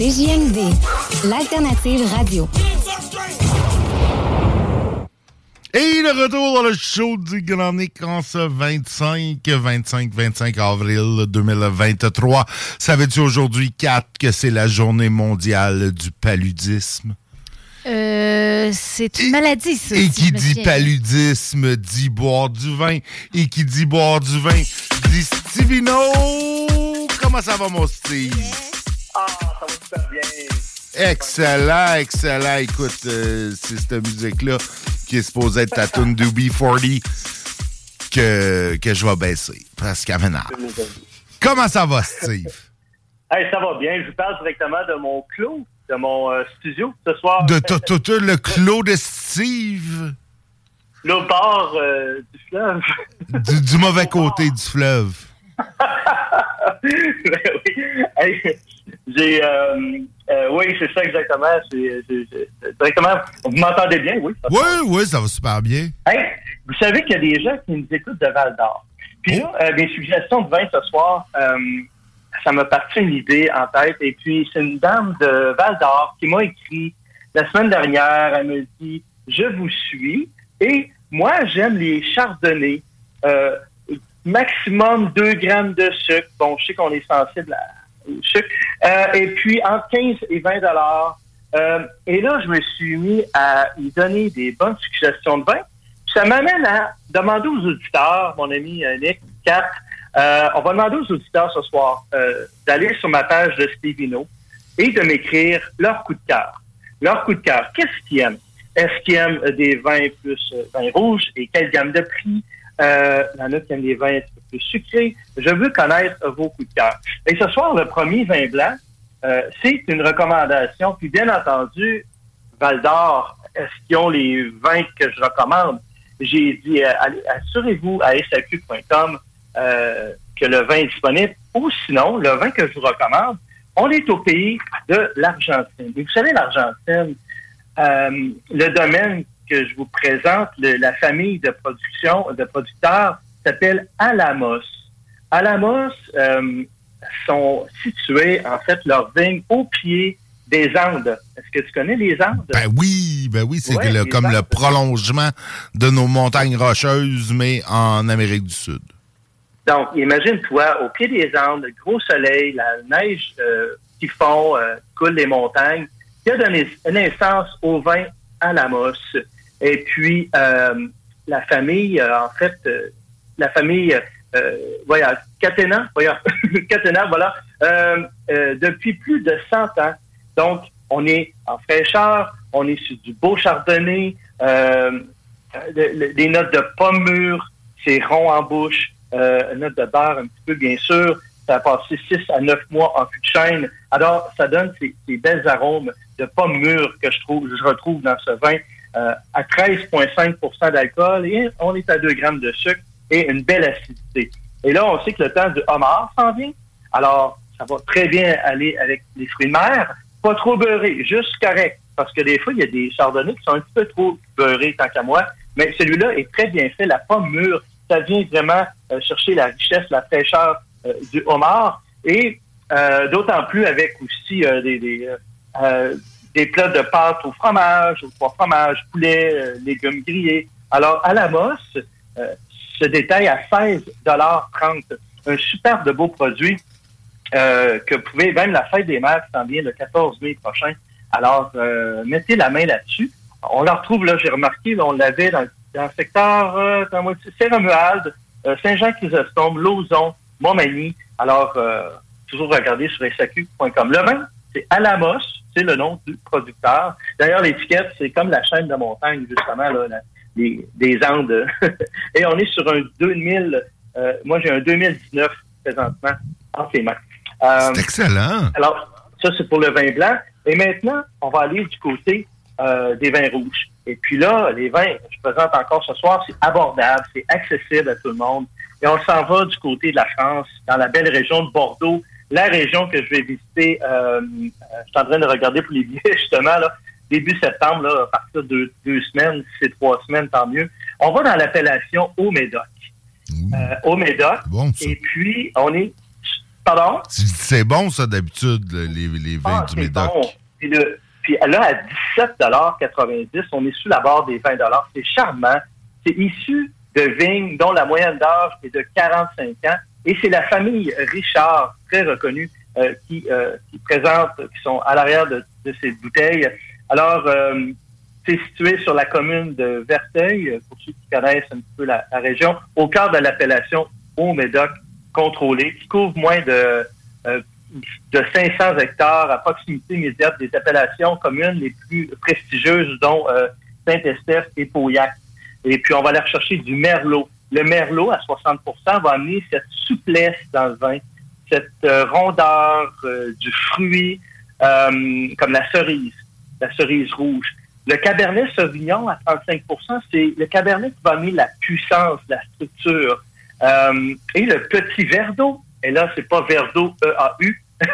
CJMD, l'alternative radio. Et le retour dans le show du Grand Nick en ce 25, 25, 25 avril 2023. Savais-tu aujourd'hui, 4, que c'est la journée mondiale du paludisme? Euh, c'est une maladie, ça. Et qui dit paludisme dit boire du vin. Et qui dit boire du vin dit Stivino. Comment ça va, mon Steve? Ah, ça va super bien. Excellent, excellent. Écoute, euh, c'est cette musique-là qui est supposée être ta tune de B40 que, que je vais baisser parce qu'elle m'énerve. Comment ça va, Steve? Hey, ça va bien. Je vous parle directement de mon clos, de mon euh, studio ce soir. De t- t- t- le clos de Steve? L'autre bord euh, du fleuve. du, du mauvais côté du fleuve. Ben oui. Hey, j'ai, euh, euh, oui, c'est ça exactement. C'est, c'est- c'est- directement. Vous m'entendez bien, oui? Oui, oui, ça va super bien. Hey, vous savez qu'il y a des gens qui nous écoutent de Val d'Or. Puis là, euh, mes suggestions de vin ce soir, euh, ça m'a parti une idée en tête. Et puis, c'est une dame de Val d'Or qui m'a écrit la semaine dernière. Elle me dit Je vous suis. Et moi, j'aime les chardonnays. Maximum 2 grammes de sucre. Bon, je sais qu'on est sensible à- Euh, et puis, entre 15 et 20 dollars. Euh, et là, je me suis mis à lui donner des bonnes suggestions de vin. Puis Ça m'amène à demander aux auditeurs, mon ami euh, Nick, Kat, on va demander aux auditeurs ce soir d'aller sur ma page de Stevino et de m'écrire leur coup de cœur. Leur coup de cœur, qu'est-ce qu'ils aiment? Est-ce qu'ils aiment des vins plus vins rouges et quelle gamme de prix? Euh, il y en a qui aiment des vins un peu plus sucrés. Je veux connaître vos coups de cœur. Et ce soir, le premier vin blanc, euh, c'est une recommandation. Puis bien entendu, Val d'Or, est-ce qu'ils ont les vins que je recommande? J'ai dit, euh, assurez-vous à saq.com euh, que le vin est disponible. Ou sinon, le vin que je vous recommande, on est au pays de l'Argentine. Vous savez, l'Argentine, le domaine que je vous présente, le- la famille de production, de producteurs, s'appelle Alamos. Alamos euh, sont situés, en fait, leurs vignes au pied des Andes. Est-ce que tu connais les Andes? Ben oui, ben oui, c'est Ouais, comme le prolongement de nos montagnes rocheuses, mais en Amérique du Sud. Donc, imagine-toi, au pied des Andes, le gros soleil, la neige euh, qui fond, euh, coule les montagnes, qui a donné naissance au vin Alamos. Et puis, euh, la famille, euh, en fait, euh, la famille, voilà, Catena, voilà, Catena, voilà, depuis plus de 100 ans. Donc, on est en fraîcheur, on est sur du beau chardonnay, des notes de pomme mûre, c'est rond en bouche, euh, note de beurre un petit peu, bien sûr. Ça a passé 6 à 9 mois en fût de chêne. Alors, ça donne ces, ces belles arômes de pommes mûres que je trouve, je retrouve dans ce vin euh, à 13,5% d'alcool et on est à 2 grammes de sucre et une belle acidité. Et là, on sait que le temps du homard s'en vient. Alors, ça va très bien aller avec les fruits de mer. Pas trop beurré, juste correct. Parce que des fois, il y a des chardonnays qui sont un petit peu trop beurrés, tant qu'à moi. Mais celui-là est très bien fait. La pomme mûre, ça vient vraiment euh, chercher la richesse, la fraîcheur euh, du homard. Et euh, d'autant plus avec aussi euh, des, des, des plats de pâte au fromage, au trois fromages, poulet, euh, légumes grillés. Alors, à la mosse, euh, se détaille à 16,30 Un superbe de beau produit euh, que vous pouvez, même la fête des mères s'en vient le 14 mai prochain. Alors, euh, mettez la main là-dessus. On la retrouve, là, j'ai remarqué, là, on l'avait dans, le secteur euh, dans Saint-Romuald, euh, Saint-Jean-Chrysostome, Lauson, Montmagny. Alors, toujours regarder sur SAQ.com. Le vin, c'est Alamos, c'est le nom du producteur. D'ailleurs, l'étiquette, c'est comme la chaîne de montagne, justement, là, la- les, des Andes. Et on est sur un 2000, euh, moi j'ai un 2019 présentement entre les mains. Euh, C'est excellent. alors, ça, c'est pour le vin blanc. Et maintenant, on va aller du côté euh, des vins rouges. Et puis là, les vins, je présente encore ce soir, c'est abordable, c'est accessible à tout le monde. Et on s'en va du côté de la France, dans la belle région de Bordeaux, la région que je vais visiter. euh, euh, je suis en train de regarder pour les billets, justement, là, début septembre, là, à partir de deux semaines, si c'est trois semaines, tant mieux. On va dans l'appellation au Médoc. Euh, au Médoc. Et puis, on est... Pardon? C'est bon, ça, d'habitude, les, les vins Ah, du c'est Médoc. bon. Puis, le- puis là, à 17,90 on est sous la barre des 20 C'est charmant. C'est issu de vignes dont la moyenne d'âge est de 45 ans. Et c'est la famille Richard, très reconnue, euh, qui, euh, qui présente, qui sont à l'arrière de, de ces bouteilles. Alors, euh, c'est situé sur la commune de Verteuil, pour ceux qui connaissent un petit peu la, la région, au cœur de l'appellation Haut-Médoc contrôlé, qui couvre moins de, euh, de 500 hectares à proximité immédiate des appellations communes les plus prestigieuses, dont euh, Saint-Estèphe et Pauillac. Et puis, on va aller rechercher du merlot. Le merlot, à 60% va amener cette souplesse dans le vin, cette euh, rondeur euh, du fruit, euh, comme la cerise, la cerise rouge. Le cabernet sauvignon, à 35% c'est le cabernet qui va amener la puissance, la structure. Euh, et le petit verre d'eau, et là, c'est pas verre d'eau EAU,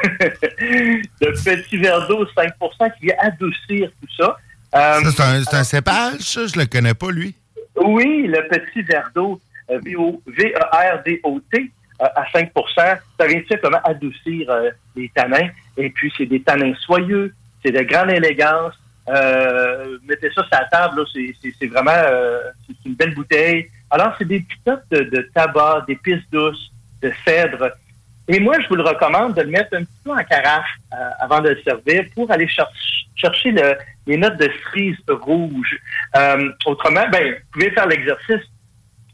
le petit verre d'eau 5% qui vient adoucir tout ça. Ça, c'est un, un cépage, ça? Je le connais pas, lui. oui, le petit verre d'eau, V-E-R-D-O-T, euh, à 5 ça vient simplement adoucir euh, les tanins. Et puis, c'est des tanins soyeux, c'est de grande élégance. Euh, mettez ça sur la table, c'est- vraiment euh, une belle bouteille. Alors, c'est des petites de, de tabac, d'épices douces, de cèdre. Et moi, je vous le recommande de le mettre un petit peu en carafe euh, avant de le servir pour aller cher- chercher le- les notes de cerise rouge. Euh, autrement, ben, vous pouvez faire l'exercice.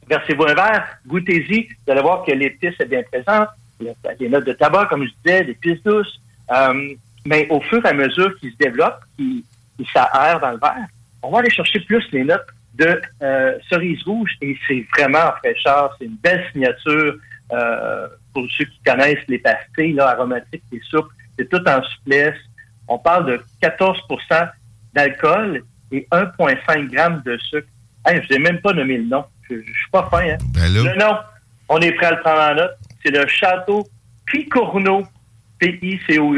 Versez-vous un verre, goûtez-y. Vous allez voir que l'épice est bien présente. Il y a des notes de tabac, comme je disais, des pistes douces. Euh, mais au fur et à mesure qu'il se développe, qu'il qu'il s'aère dans le verre, on va aller chercher plus les notes de euh, cerise rouge et c'est vraiment en fraîcheur. C'est une belle signature euh, pour ceux qui connaissent les pastilles là, aromatiques, les soupes. C'est tout en souplesse. On parle de 14% d'alcool et 1,5 g de sucre. Hey, je vous ai même pas nommé le nom. Je, je suis pas fin, hein? Le nom, on est prêt à le prendre en note. C'est le Château Picourneau. P-I-C-O-U-R-N-E-A-U.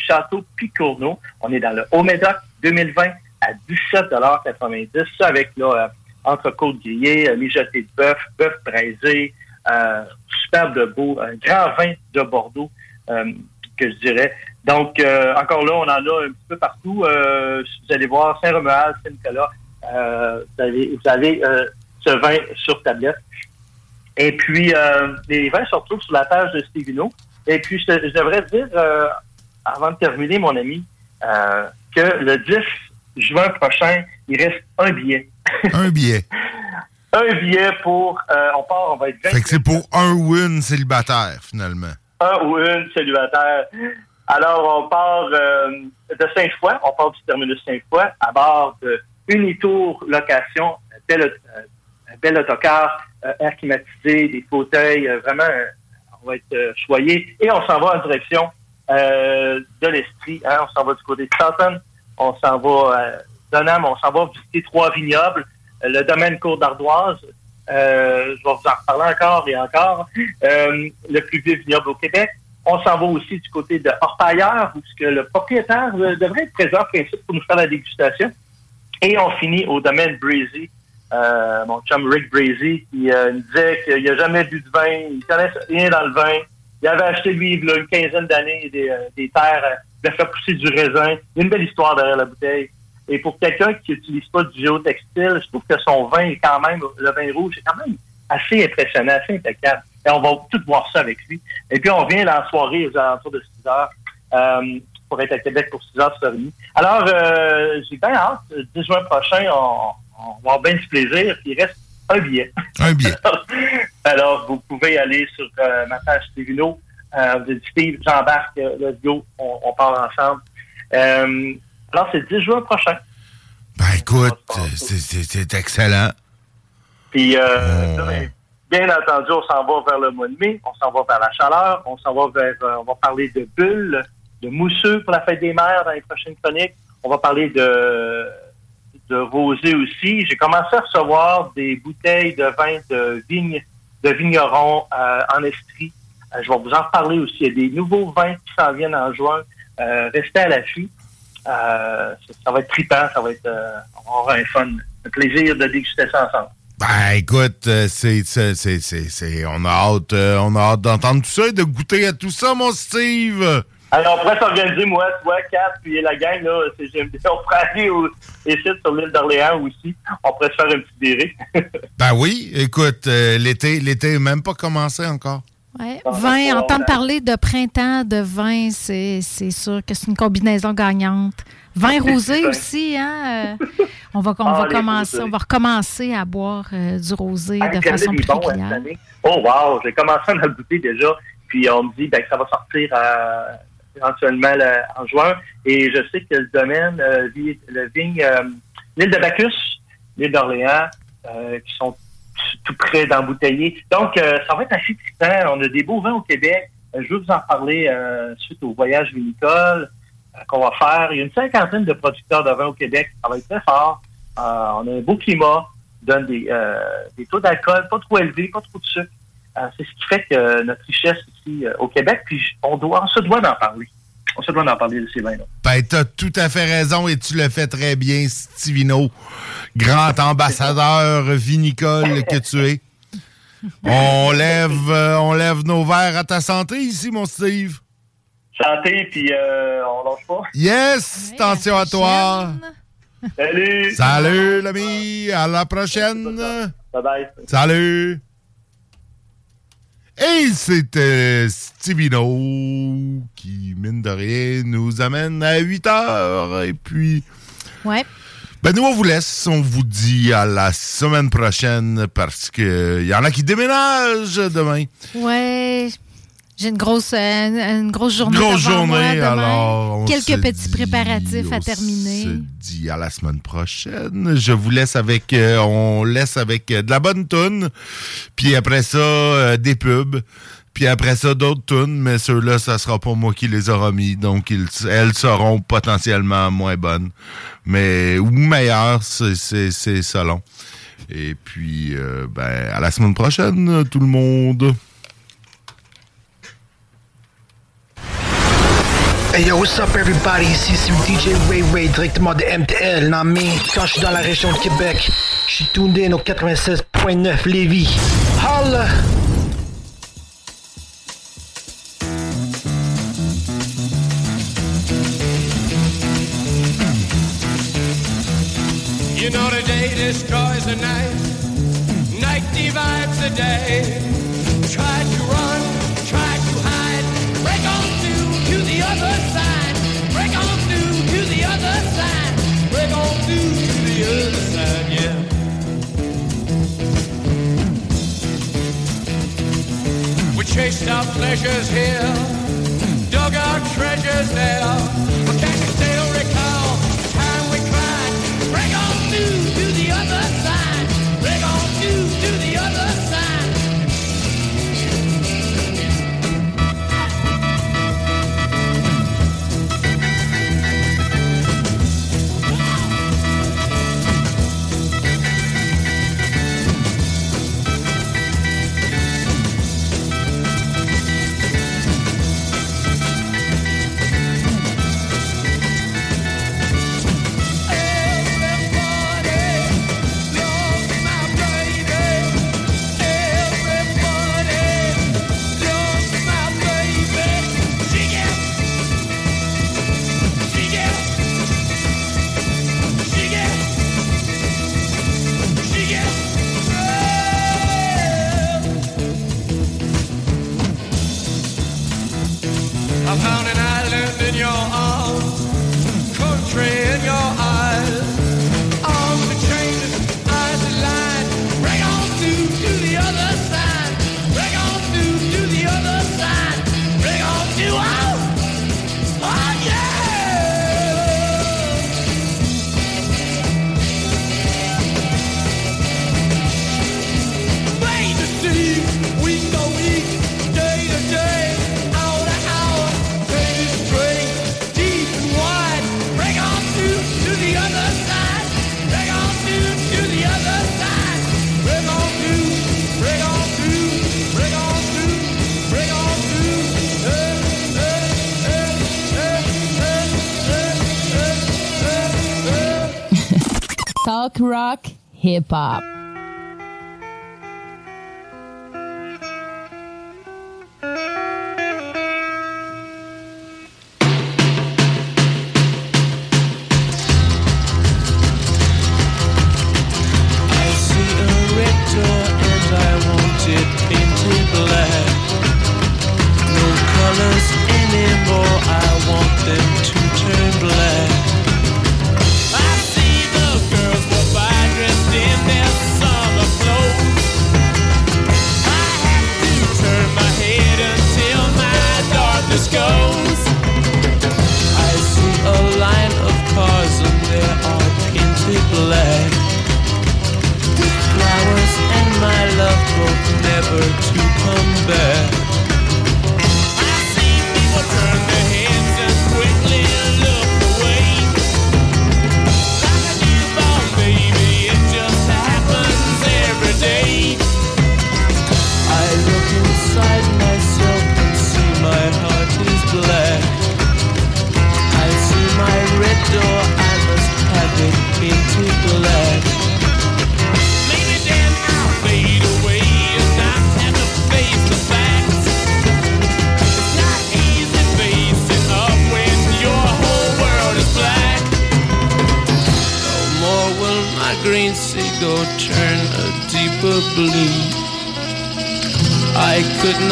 Château Picourneau. On est dans le Haut-Médoc 2020 à 17,90 Ça avec là, euh, entrecôte grillée, euh, mijoté de bœuf, bœuf braisé, euh, superbe de beau, un grand vin de Bordeaux, euh, que je dirais. Donc, euh, encore là, on en a un petit peu partout. Vous allez voir Saint-Romuald, Saint-Nicolas, euh, vous avez, vous avez euh, ce vin sur tablette. Et puis, euh, les vins se retrouvent sur la page de Stevino. Et puis, je, je devrais dire, avant de terminer, mon ami, que le 10 juin prochain, il reste un billet. Un billet. un billet pour... euh, on part, on va être 20 Fait que c'est pour un ou une célibataire, finalement. un ou une célibataire. Alors, on part euh, de Saint-Foy, on part du terminus Saint-Foy à bord de Unitour Location, un bel, un bel autocar, euh, air climatisé, des fauteuils, euh, vraiment, euh, on va être choyé. Et on s'en va en direction de l'Esprit. hein. on s'en va du côté de Charlton, on s'en va à Donham, on s'en va visiter trois vignobles, le domaine Côte d'Ardoise, euh, je vais vous en reparler encore et encore. Euh, le plus vieux vignoble au Québec. On s'en va aussi du côté de Orpailleur, où le propriétaire devrait être présent en principe pour nous faire la dégustation. Et on finit au domaine Breezy. Euh, mon chum Rick Breezy, qui euh, nous disait qu'il n'a jamais bu de vin, il connaît rien dans le vin. Il avait acheté, lui, il a une quinzaine d'années, des, euh, des terres, il a fait pousser du raisin. Une belle histoire derrière la bouteille. Et pour quelqu'un qui n'utilise pas du géotextile, je trouve que son vin est quand même, le vin rouge, est quand même assez impressionnant, assez impeccable. Et on va tout voir ça avec lui. Et puis on vient là en soirée aux alentours de 6 heures euh, pour être à Québec pour 6 heures, 6 heures et demie. Alors, euh, j'ai bien hâte. Le 10 juin prochain, on, on va avoir bien du plaisir. Puis il reste un billet. Un billet. Alors, vous pouvez aller sur euh, ma page Stevino. Euh, vous dites Steve, j'embarque, euh, let's go, on, on part ensemble. Euh, alors, c'est le 10 juin prochain. Ben écoute, c'est- excellent. Puis, euh, bien entendu, on s'en va vers le mois de mai, on s'en va vers la chaleur, on s'en va vers, euh, on va parler de bulles, de mousseux pour la fête des mères dans les prochaines chroniques. On va parler de, de rosé aussi. J'ai commencé à recevoir des bouteilles de vin de vigne, de vignerons euh, en Estrie. Euh, je vais vous en reparler aussi. Il y a des nouveaux vins qui s'en viennent en juin. Euh, restez à l'affût. Ça, ça va être trippant, ça va être on avoir un fun, un plaisir de déguster ça ensemble. Ben, écoute, c'est, c'est, c'est, on a hâte, on a hâte d'entendre tout ça et de goûter à tout ça, mon Steve. Alors, on pourrait s'organiser, moi, toi, Cap, puis la gang, là, c'est GMD. On pourrait aller au, ici, sur l'île d'Orléans aussi. On pourrait se faire un petit virée. Ben oui, écoute, euh, l'été, l'été est même pas commencé encore. Ouais. Ah, Vin, entendre parler de printemps, de vin, c'est c'est sûr que c'est une combinaison gagnante. Vin rosé aussi, hein? euh, on va, on Ah, va commencer, rosés. on va recommencer à boire euh, du rosé Ah, de façon hein, cette particulière. année. Oh, wow! J'ai commencé à en goûter déjà. Puis on me dit ben, que ça va sortir euh, éventuellement là, en juin. Et je sais que le domaine, euh, le vigne, euh, l'île de Bacchus, l'île d'Orléans, euh, qui sont tout près d'embouteiller. Donc, euh, ça va être assez trippant. On a des beaux vins au Québec. Euh, je veux vous en parler euh, suite au voyage vinicole qu'on va faire. Il y a une cinquantaine de producteurs de vin au Québec. Ça va être très fort. On a un beau climat, donne des, des taux d'alcool pas trop élevés, pas trop de sucre. Euh, c'est ce qui fait que notre richesse ici euh, au Québec, puis on doit, on se doit d'en parler. On se doit d'en parler de ces vins-là. Ben, t'as tout à fait raison et tu le fais très bien, Stivino. Grand ambassadeur vinicole que tu es. On lève, euh, on lève nos verres à ta santé ici, mon Steve. Santé, puis euh, on lâche pas. Yes, attention à toi. Salut! Salut, l'ami. À la prochaine. Bye bye. Salut. Et c'était Stivino qui, mine de rien, nous amène à 8 heures. Et puis, Ouais. ben nous, on vous laisse. On vous dit à la semaine prochaine parce que y en a qui déménagent demain. Ouais. J'ai une grosse, euh, une, une grosse journée. Grosse moi journée, alors, on Quelques petits dit- préparatifs à on terminer. se dit à la semaine prochaine. Je vous laisse avec, euh, on laisse avec euh, de la bonne toune, puis après ça euh, des pubs, puis après ça d'autres tunes, mais ceux-là ça sera pas moi qui les aura mis, donc ils, elles seront potentiellement moins bonnes, mais ou meilleures, c'est selon. Et puis ben à la semaine prochaine tout le monde. Yo, what's up everybody? Ici c'est DJ Ray Ray directement de MTL, non mais quand je suis dans la région de Québec, je suis in au 96.9 Lévis. Holla! You know the day destroys the night, night divides the day. Try to run, other side, to the other side, to the other side, yeah. We chased our pleasures here, dug our treasures there, but can you still I found an island in your arms. Rock hip hop.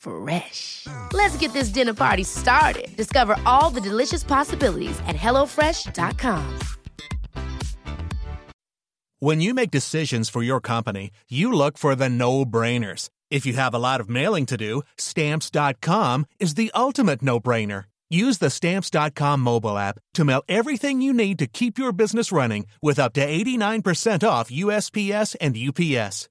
Fresh. Let's get this dinner party started. Discover all the delicious possibilities at hellofresh.com. When you make decisions for your company, you look for the no brainers. If you have a lot of mailing to do, stamps.com is the ultimate no brainer. Use the stamps.com mobile app to mail everything you need to keep your business running with up to 89% off USPS and UPS.